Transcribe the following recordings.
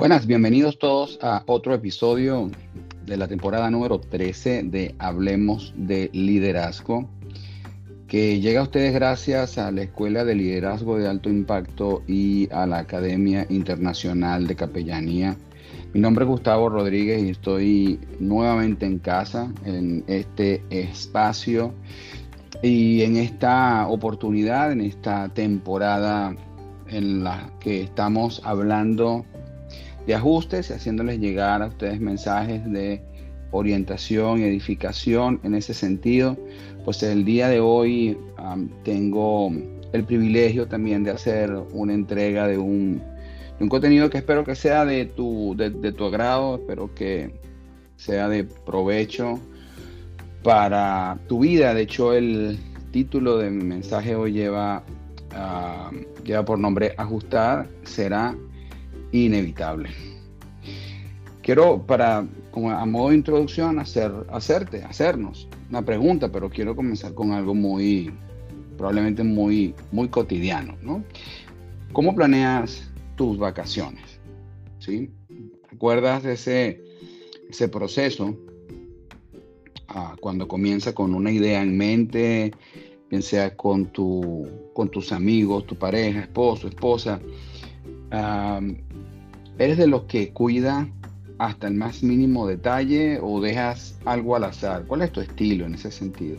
Buenas, bienvenidos todos a otro episodio de la temporada número 13 de Hablemos de Liderazgo, que llega a ustedes gracias a la Escuela de Liderazgo de Alto Impacto y a la Academia Internacional de Capellanía. Mi nombre es Gustavo Rodríguez y estoy nuevamente en casa, en este espacio y en esta oportunidad, en esta temporada en la que estamos hablando de ajustes y haciéndoles llegar a ustedes mensajes de orientación y edificación en ese sentido. Pues el día de hoy tengo el privilegio también de hacer una entrega de un, un contenido que espero que sea de tu, de, tu agrado, espero que sea de provecho para tu vida. De hecho, el título de mi mensaje hoy lleva, lleva por nombre Ajustar será inevitable. Quiero, para, como a modo de introducción, hacer, hacerte, hacernos una pregunta, pero quiero comenzar con algo muy, probablemente muy, muy cotidiano, ¿no? ¿Cómo planeas tus vacaciones? ¿Sí? ¿Recuerdas ese, ese proceso ah, cuando comienza con una idea en mente, bien sea con, tu, con tus amigos, tu pareja, esposo, esposa? Ah, ¿Eres de los que cuida hasta el más mínimo detalle o dejas algo al azar? ¿Cuál es tu estilo en ese sentido?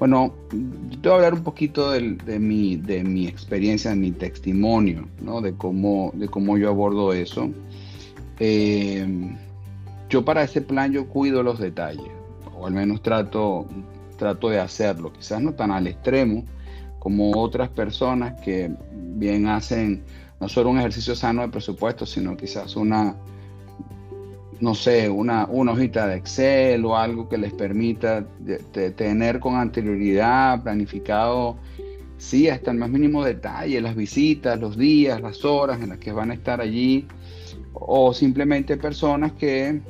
Bueno, te voy a hablar un poquito de, mi, de mi experiencia, de mi testimonio, ¿no? de, cómo, de cómo yo abordo eso. Eh, yo para ese plan yo cuido los detalles, o al menos trato, trato de hacerlo, quizás no tan al extremo como otras personas que bien hacen no solo un ejercicio sano de presupuesto, sino quizás una, no sé, una, una hojita de Excel o algo que les permita tener con anterioridad planificado, sí, hasta el más mínimo detalle, las visitas, los días, las horas en las que van a estar allí, o simplemente personas que,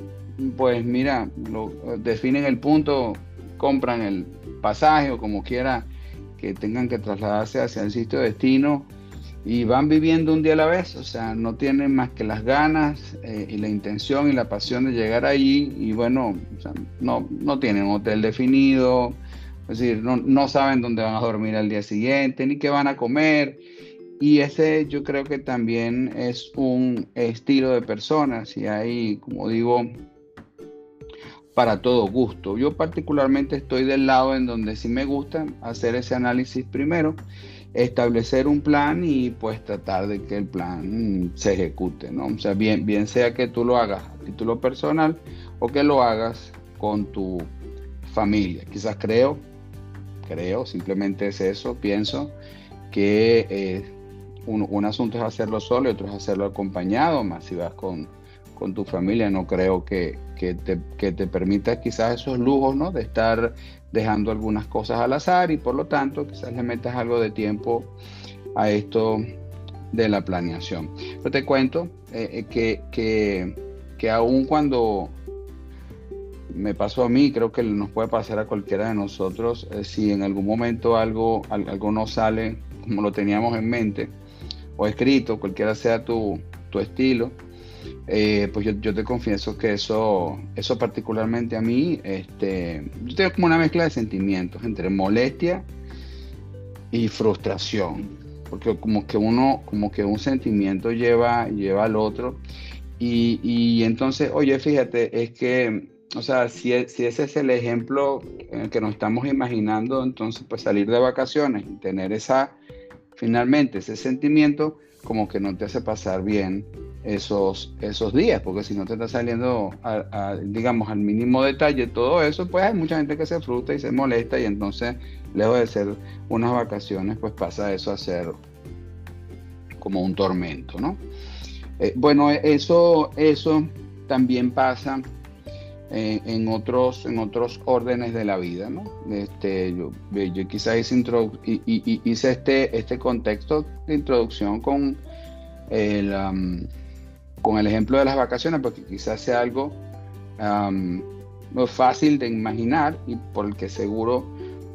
pues mira, lo, definen el punto, compran el pasaje o como quiera que tengan que trasladarse hacia el sitio de destino y van viviendo un día a la vez, o sea, no tienen más que las ganas eh, y la intención y la pasión de llegar ahí y bueno, no, no tienen hotel definido, es decir, no, no, saben dónde van a dormir al día siguiente ni qué van a comer. Y ese yo creo que también es un estilo de personas y hay, como digo, para todo gusto. Yo particularmente estoy del lado en donde sí me gusta hacer ese análisis primero establecer un plan y pues tratar de que el plan se ejecute, ¿no? O sea, bien, bien sea que tú lo hagas a título personal o que lo hagas con tu familia. Quizás creo, creo, simplemente es eso, pienso que eh, un, asunto es hacerlo solo y otro es hacerlo acompañado, más si vas con, con tu familia, no creo que, que, te, que te permita quizás esos lujos, ¿no? De estar dejando algunas cosas al azar y por lo tanto quizás le metas algo de tiempo a esto de la planeación. Pero te cuento eh, eh, que, que, que aun cuando me pasó a mí, creo que nos puede pasar a cualquiera de nosotros, eh, si en algún momento algo, algo no sale como lo teníamos en mente o escrito, cualquiera sea tu, tu estilo, eh, pues yo, te confieso que eso, eso particularmente a mí, este, yo tengo como una mezcla de sentimientos entre molestia y frustración, porque como que uno, como que un sentimiento lleva, lleva al otro, y, entonces, oye, fíjate, es que, o sea, si, si ese es el ejemplo en el que nos estamos imaginando, entonces pues salir de vacaciones y tener esa, finalmente ese sentimiento, como que no te hace pasar bien esos, esos días, porque si no te está saliendo, digamos, al mínimo detalle todo eso, pues hay mucha gente que se frustra y se molesta y entonces, lejos de ser unas vacaciones, pues pasa eso a ser como un tormento, ¿no? Eh, bueno, eso, eso también pasa en, otros, en otros órdenes de la vida. ¿no? Este, yo, yo quizás hice, hice este, este contexto de introducción con el, con el ejemplo de las vacaciones, porque quizás sea algo um, fácil de imaginar y por el que seguro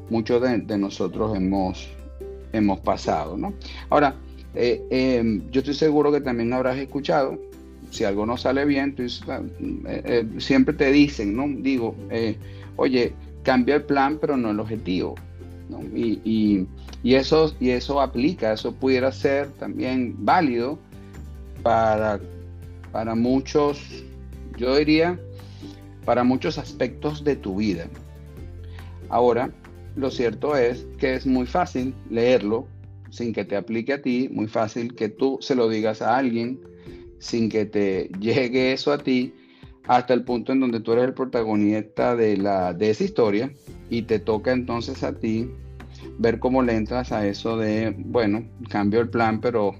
muchos de, nosotros hemos, hemos pasado. ¿no? Ahora, eh, em, yo estoy seguro que también habrás escuchado si algo no sale bien, ah, eh, eh, siempre te dicen, ¿no? Digo, oye, cambia el plan, pero no el objetivo. Y, eso, y eso aplica, eso pudiera ser también válido para, para muchos, yo diría, para muchos aspectos de tu vida. Ahora, lo cierto es que es muy fácil leerlo sin que te aplique a ti, muy fácil que tú se lo digas a alguien sin que te llegue eso a ti hasta el punto en donde tú eres el protagonista de, la, de esa historia y te toca entonces a ti ver cómo le entras a eso de, bueno, cambio el plan, pero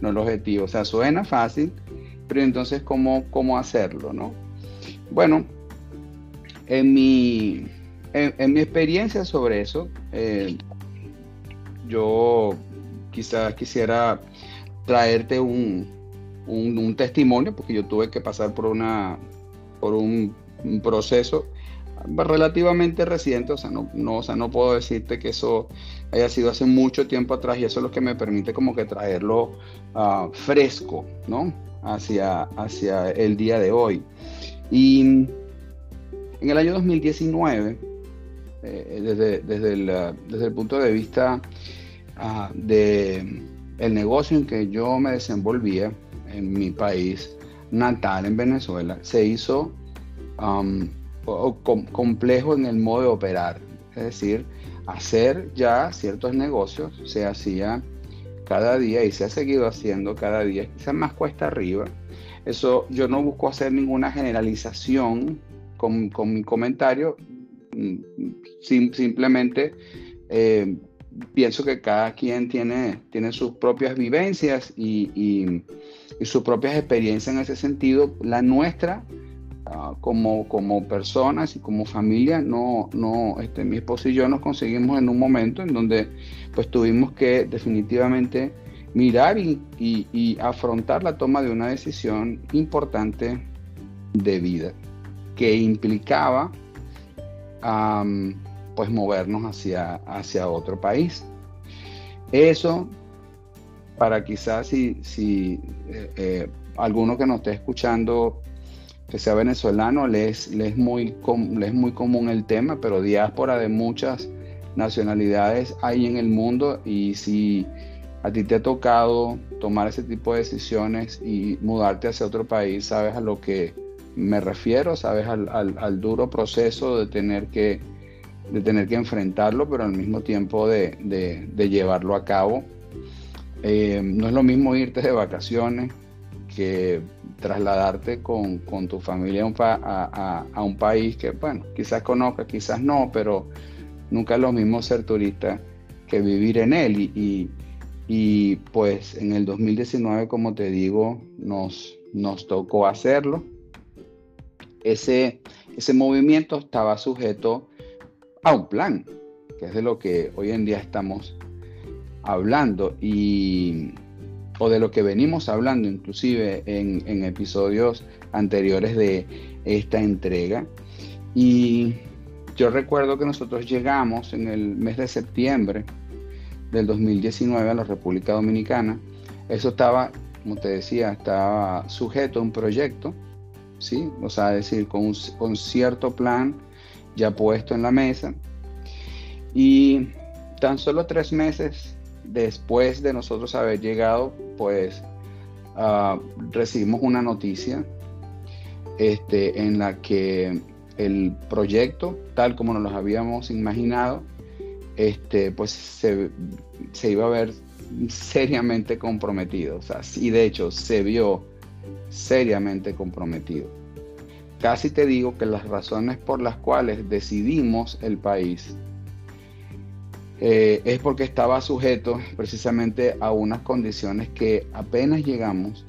no el objetivo. O sea, suena fácil, pero entonces, ¿cómo, cómo hacerlo? ¿no? Bueno, en mi, en, mi experiencia sobre eso, eh, yo quizás quisiera traerte un, un, testimonio, porque yo tuve que pasar por, una, por un, proceso relativamente reciente, o sea, no, no, o sea, no puedo decirte que eso haya sido hace mucho tiempo atrás y eso es lo que me permite como que traerlo ah, fresco, ¿no? Hacia, hacia el día de hoy. Y en el año 2019, eh, desde, desde, el, desde, el, punto de vista uh, de el negocio en que yo me desenvolvía, en mi país natal, en Venezuela, se hizo um, complejo en el modo de operar. Es decir, hacer ya ciertos negocios se hacía cada día y se ha seguido haciendo cada día, quizás más cuesta arriba. Eso yo no busco hacer ninguna generalización con, mi comentario, mm, simplemente eh, pienso que cada quien tiene, tiene sus propias vivencias y, sus propias experiencias en ese sentido. La nuestra, ah, como, como personas y como familia, no, no, este, mi esposo y yo nos conseguimos en un momento en donde pues tuvimos que definitivamente mirar y, afrontar la toma de una decisión importante de vida que implicaba pues movernos hacia, hacia otro país. Eso, para quizás si, si eh, eh, alguno que nos esté escuchando que sea venezolano, le es, muy, es muy común el tema, pero diáspora de muchas nacionalidades hay en el mundo y si a ti te ha tocado tomar ese tipo de decisiones y mudarte hacia otro país, sabes a lo que me refiero, sabes al duro proceso de tener que de tener que enfrentarlo, pero al mismo tiempo de, llevarlo a cabo. Eh, no es lo mismo irte de vacaciones que trasladarte con, tu familia a, un país que, bueno, quizás conozcas, quizás no, pero nunca es lo mismo ser turista que vivir en él. Y, y, pues en el 2019, como te digo, nos, nos tocó hacerlo. Ese, ese movimiento estaba sujeto a un plan, que es de lo que hoy en día estamos hablando y o de lo que venimos hablando inclusive en, episodios anteriores de esta entrega. Y yo recuerdo que nosotros llegamos en el mes de septiembre del 2019 a la República Dominicana. Eso estaba, como te decía, estaba sujeto a un proyecto, ¿sí? O sea, decir, con un con cierto plan ya puesto en la mesa. Y tan solo tres meses después de nosotros haber llegado, pues ah, recibimos una noticia este, en la que el proyecto, tal como nos lo habíamos imaginado, este, pues se, iba a ver seriamente comprometido. O sea, y de hecho se vio seriamente comprometido. Casi te digo que las razones por las cuales decidimos el país eh, es porque estaba sujeto precisamente a unas condiciones que apenas llegamos,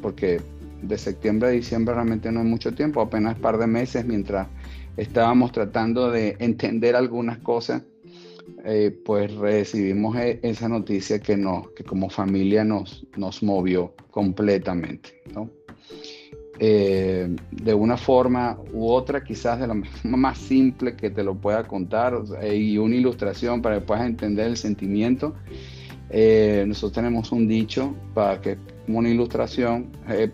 porque de septiembre a diciembre realmente no es mucho tiempo, apenas un par de meses mientras estábamos tratando de entender algunas cosas, eh, pues recibimos e, esa noticia que, no, que como familia nos, nos movió completamente. Eh, de una forma u otra, quizás de la más simple que te lo pueda contar y una ilustración para que puedas entender el sentimiento. Eh, nosotros tenemos un dicho para que una ilustración eh,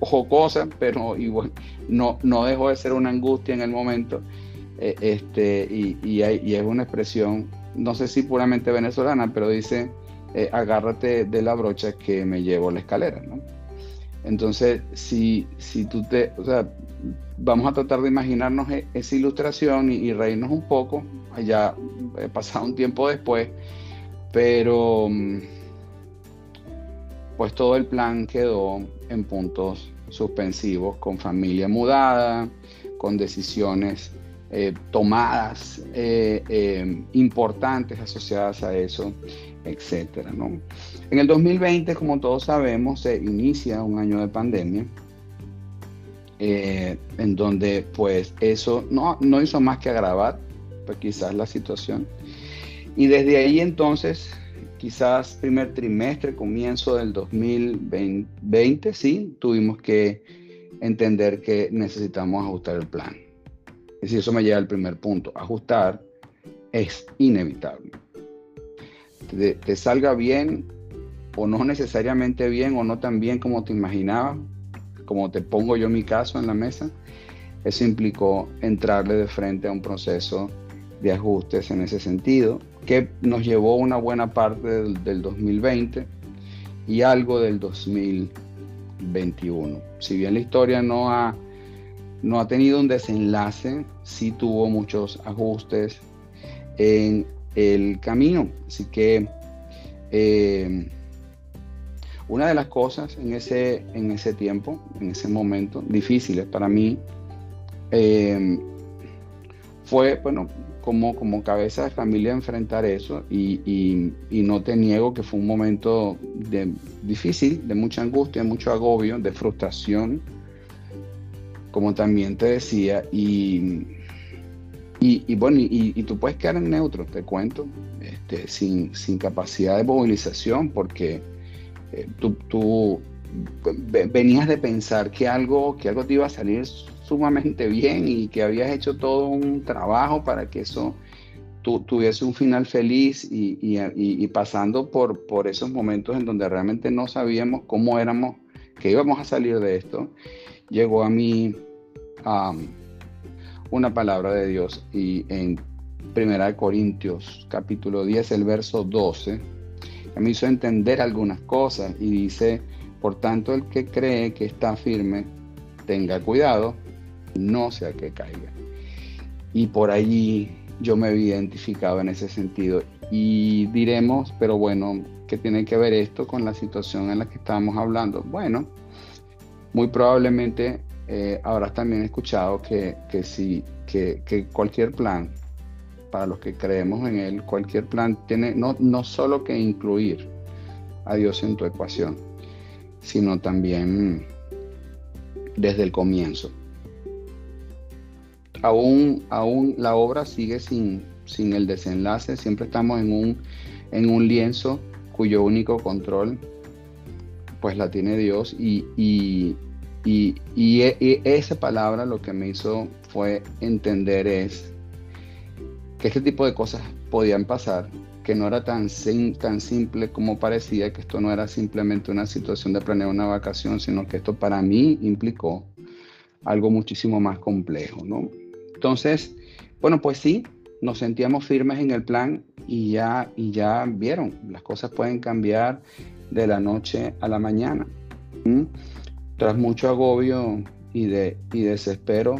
jocosa, pero igual no, no dejó de ser una angustia en el momento. este, y, y, es una expresión, no sé si puramente venezolana, pero dice, agárrate de la brocha que me llevo la escalera. ¿no? Entonces, si, si tú te, o sea, vamos a tratar de imaginarnos e, esa ilustración y, reírnos un poco, ya he pasado un tiempo después, pero mm, pues todo el plan quedó en puntos suspensivos, con familia mudada, con decisiones eh, tomadas eh, eh, importantes asociadas a eso etcétera, ¿no? En el 2020, como todos sabemos, se inicia un año de pandemia, eh, en donde pues eso no, no hizo más que agravar pues, quizás la situación. Y desde ahí entonces, quizás primer trimestre, comienzo del 2020, sí, tuvimos que entender que necesitamos ajustar el plan. Es decir, eso me lleva al primer punto. Ajustar es inevitable te, salga bien o no necesariamente bien o no tan bien como te imaginabas, como te pongo yo mi caso en la mesa, eso implicó entrarle de frente a un proceso de ajustes en ese sentido, que nos llevó una buena parte del, 2020 y algo del 2021. Si bien la historia no ha, no ha tenido un desenlace, sí tuvo muchos ajustes en el camino. Así que eh, una de las cosas en ese, en ese tiempo, en ese momento, difíciles para mí, eh, fue, bueno, como, como cabeza de familia enfrentar eso y, no te niego que fue un momento de, difícil, de mucha angustia, mucho agobio, de frustración, como también te decía, y y, bueno, y, tú puedes quedar en neutro, te cuento, este, sin, sin, capacidad de movilización, porque eh, tú, venías de pensar que algo, que algo te iba a salir sumamente bien y que habías hecho todo un trabajo para que eso tuviese un final feliz y, pasando por, por esos momentos en donde realmente no sabíamos cómo éramos, que íbamos a salir de esto, llegó a mí una palabra de Dios y en 1 Corintios capítulo 10, el verso 12, me hizo entender algunas cosas y dice, por tanto el que cree que está firme, tenga cuidado, no sea que caiga. Y por allí yo me había identificado en ese sentido. Y diremos, pero bueno, ¿qué tiene que ver esto con la situación en la que estamos hablando? Bueno, muy probablemente eh, habrás también escuchado que, que, si, que, cualquier plan, para los que creemos en él, cualquier plan tiene no, no solo que incluir a Dios en tu ecuación, sino también desde el comienzo. Aún, aún la obra sigue sin, sin el desenlace, siempre estamos en un, en un lienzo cuyo único control pues la tiene Dios y, y, e, esa palabra lo que me hizo fue entender es que este tipo de cosas podían pasar, que no era tan, tan simple como parecía, que esto no era simplemente una situación de planear una vacación, sino que esto para mí implicó algo muchísimo más complejo, ¿no? Entonces, bueno, pues sí, nos sentíamos firmes en el plan y ya, y ya vieron, las cosas pueden cambiar de la noche a la mañana. Tras mucho agobio y, de, y desespero,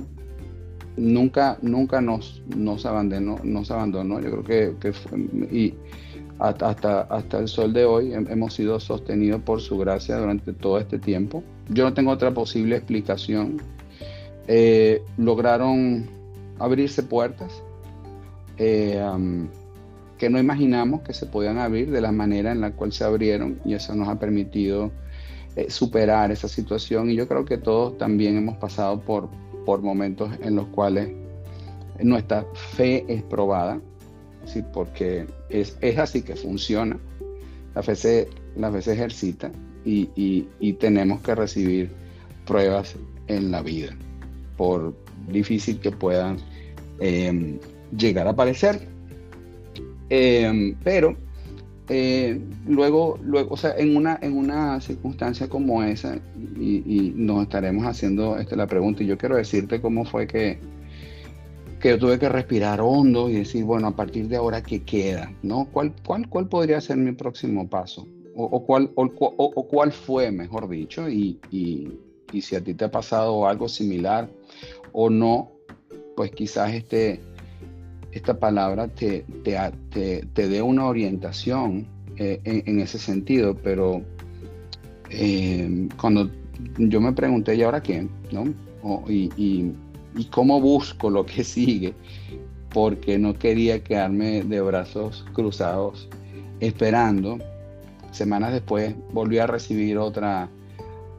nunca, nunca nos, nos, abandonó, nos abandonó. Yo creo que, y hasta, hasta el sol de hoy hemos sido sostenidos por su gracia durante todo este tiempo. Yo no tengo otra posible explicación. Eh, lograron abrirse puertas eh, que no imaginamos que se podían abrir de la manera en la cual se abrieron y eso nos ha permitido eh, superar esa situación y yo creo que todos también hemos pasado por, por momentos en los cuales nuestra fe es probada, ¿sí? porque es, así que funciona, la fe se, la fe se ejercita y, tenemos que recibir pruebas en la vida, por difícil que puedan em, llegar a parecer. Em, pero eh, luego, luego, o sea, en una, en una circunstancia como esa, y, nos estaremos haciendo este, la pregunta, y yo quiero decirte cómo fue que, que yo tuve que respirar hondo y decir, bueno, a partir de ahora, ¿qué queda? ¿No? ¿Cuál, cuál, cuál podría ser mi próximo paso? O, cuál, o, cuál fue, mejor dicho, y, y, y, si a ti te ha pasado algo similar o no, pues quizás este, esta palabra te, te, te, dé una orientación eh, en, ese sentido, pero eh, cuando yo me pregunté, ¿y ahora qué? ¿No? y, y, y, cómo busco lo que sigue? Porque no quería quedarme de brazos cruzados esperando. Semanas después volví a recibir otra,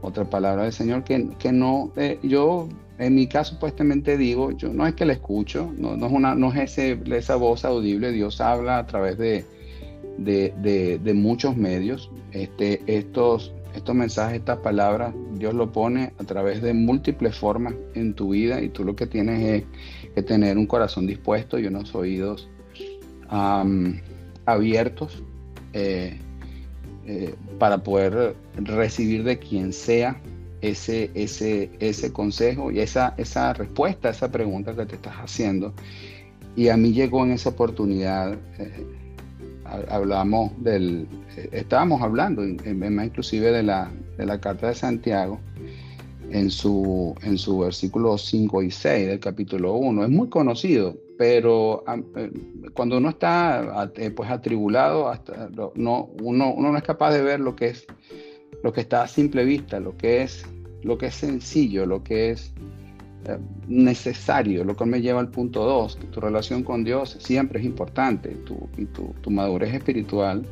otra palabra del Señor que, que no, eh, yo en mi caso, supuestamente digo, yo no es que la escucho, no, es, esa voz audible, Dios habla a través de, muchos medios. Este, estos, estos mensajes, estas palabras, Dios lo pone a través de múltiples formas en tu vida y tú lo que tienes es que tener un corazón dispuesto y unos oídos abiertos eh, eh, para poder recibir de quien sea ese, ese, ese consejo y esa, esa respuesta a esa pregunta que te estás haciendo. Y a mí llegó en esa oportunidad, eh, hablamos del, eh, estábamos hablando más inclusive de la, de la carta de Santiago en su, en su versículo 5 y 6 del capítulo 1. Es muy conocido, pero eh, cuando uno está pues atribulado, hasta, no, uno, uno no es capaz de ver lo que es lo que está a simple vista, lo que es, lo que es sencillo, lo que es eh, necesario, lo que me lleva al punto 2, que tu relación con Dios siempre es importante tu, y tu, tu, madurez espiritual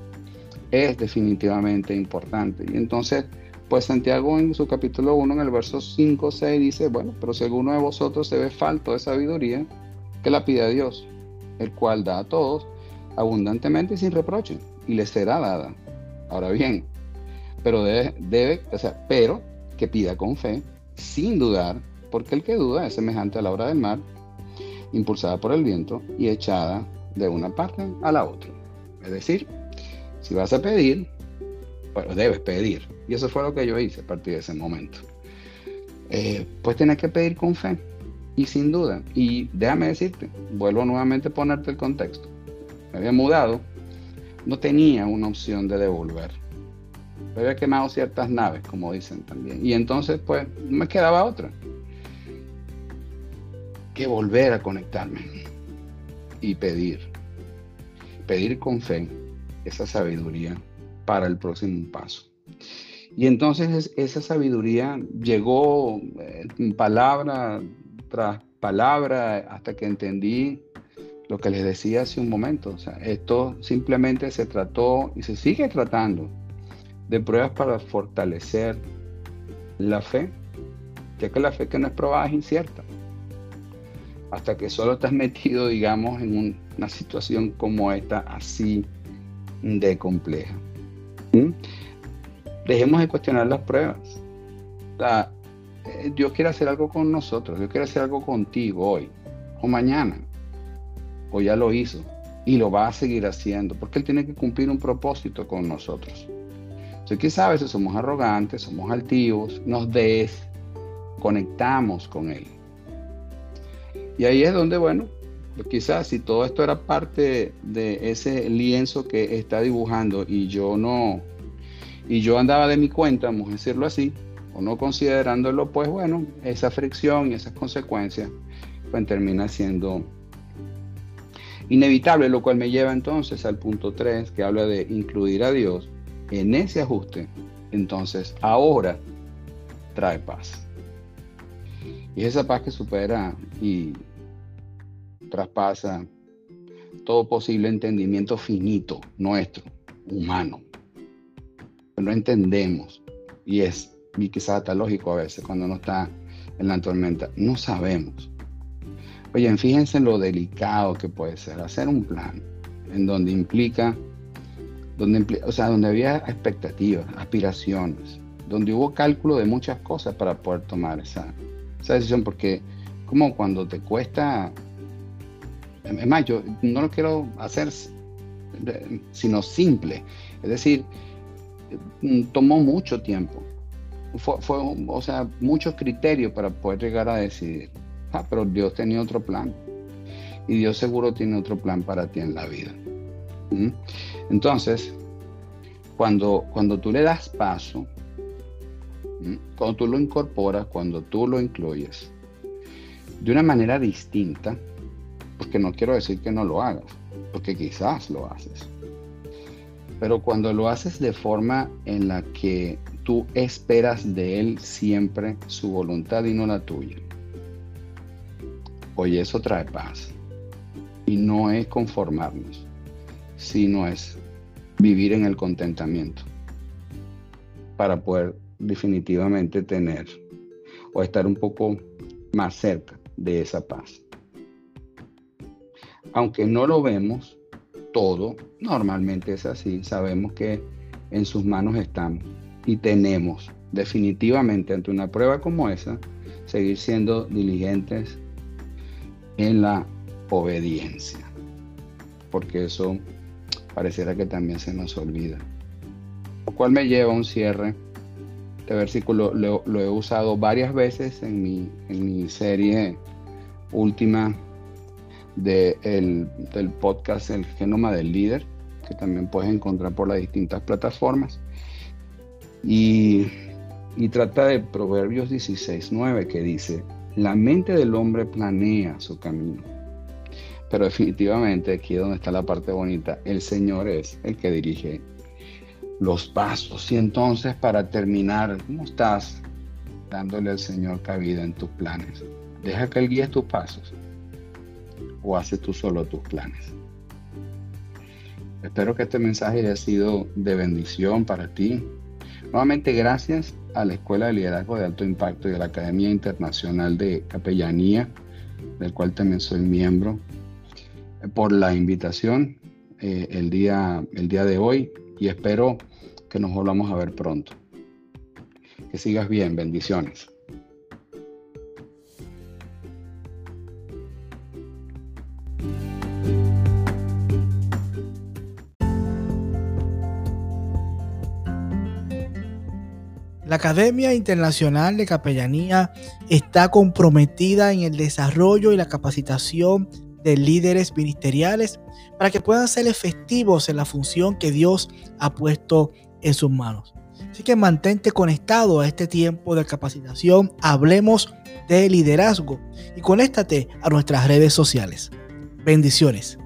es definitivamente importante. Y entonces, pues Santiago en su capítulo 1, en el verso 5, 6 dice, bueno, pero si alguno de vosotros se ve falto de sabiduría, que la pida a Dios, el cual da a todos abundantemente y sin reproche, y le será dada. Ahora bien, pero debe, debe, o sea, pero que pida con fe, sin dudar, porque el que duda es semejante a la obra del mar, impulsada por el viento y echada de una parte a la otra. Es decir, si vas a pedir, bueno, debes pedir. Y eso fue lo que yo hice a partir de ese momento. Eh, pues tienes que pedir con fe y sin duda. Y déjame decirte, vuelvo nuevamente a ponerte el contexto. Me había mudado, no tenía una opción de devolver había quemado ciertas naves, como dicen también. Y entonces, pues, no me quedaba otra que volver a conectarme y pedir, pedir con fe esa sabiduría para el próximo paso. Y entonces esa sabiduría llegó eh, palabra tras palabra hasta que entendí lo que les decía hace un momento. O sea, esto simplemente se trató y se sigue tratando de pruebas para fortalecer la fe, ya que la fe que no es probada es incierta. Hasta que solo estás metido, digamos, en una situación como esta, así de compleja. ¿Mm? Dejemos de cuestionar las pruebas. Eh, Dios quiere hacer algo con nosotros, Dios quiere hacer algo contigo hoy o mañana, o ya lo hizo y lo va a seguir haciendo, porque Él tiene que cumplir un propósito con nosotros. Entonces, a veces somos arrogantes, somos altivos, nos desconectamos con Él. Y ahí es donde, bueno, pues quizás si todo esto era parte de ese lienzo que está dibujando y yo no, y yo andaba de mi cuenta, vamos a decirlo así, o no considerándolo, pues bueno, esa fricción y esas consecuencias, pues termina siendo inevitable, lo cual me lleva entonces al punto 3 que habla de incluir a Dios en ese ajuste, entonces ahora trae paz. Y esa paz que supera y traspasa todo posible entendimiento finito nuestro, humano. No entendemos. Y es, y quizás hasta lógico a veces cuando uno está en la tormenta, no sabemos. Oye, fíjense en lo delicado que puede ser hacer un plan en donde implica, donde, o sea, donde había expectativas, aspiraciones, donde hubo cálculo de muchas cosas para poder tomar esa, esa decisión, porque como cuando te cuesta, es más, yo no lo quiero hacer sino simple, es decir, tomó mucho tiempo, fue, fue o sea, muchos criterios para poder llegar a decidir. Ah, pero Dios tenía otro plan. Y Dios seguro tiene otro plan para ti en la vida. Entonces, cuando, cuando tú le das paso, cuando tú lo incorporas, cuando tú lo incluyes, de una manera distinta, porque no quiero decir que no lo hagas, porque quizás lo haces, pero cuando lo haces de forma en la que tú esperas de Él siempre su voluntad y no la tuya, oye, eso trae paz. Y no es conformarnos, sino es vivir en el contentamiento para poder definitivamente tener o estar un poco más cerca de esa paz. Aunque no lo vemos todo, normalmente es así, sabemos que en sus manos estamos y tenemos definitivamente ante una prueba como esa, seguir siendo diligentes en la obediencia, porque eso pareciera que también se nos olvida. Lo cual me lleva a un cierre. Este versículo lo, he usado varias veces en mi, en mi serie última de del podcast El Genoma del Líder, que también puedes encontrar por las distintas plataformas. Y, y trata de Proverbios 16.9 que dice, la mente del hombre planea su camino. Pero definitivamente aquí es donde está la parte bonita. El Señor es el que dirige los pasos. Y entonces para terminar, ¿cómo estás dándole al Señor cabida en tus planes? Deja que Él guíe tus pasos o haces tú solo tus planes. Espero que este mensaje haya sido de bendición para ti. Nuevamente gracias a la Escuela de Liderazgo de Alto Impacto y a la Academia Internacional de Capellanía, del cual también soy miembro, por la invitación eh, el, día, el día de hoy y espero que nos volvamos a ver pronto. Que sigas bien, bendiciones. La Academia Internacional de Capellanía está comprometida en el desarrollo y la capacitación de líderes ministeriales para que puedan ser efectivos en la función que Dios ha puesto en sus manos. Así que mantente conectado a este tiempo de capacitación. Hablemos de liderazgo y conéctate a nuestras redes sociales. Bendiciones.